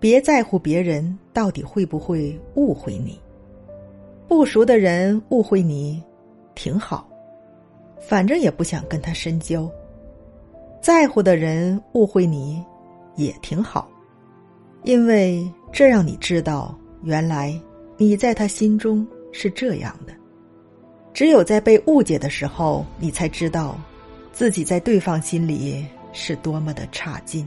别在乎别人到底会不会误会你。不熟的人误会你挺好。反正也不想跟他深交。在乎的人误会你也挺好。因为这让你知道原来你在他心中是这样的。只有在被误解的时候你才知道自己在对方心里是多么的差劲。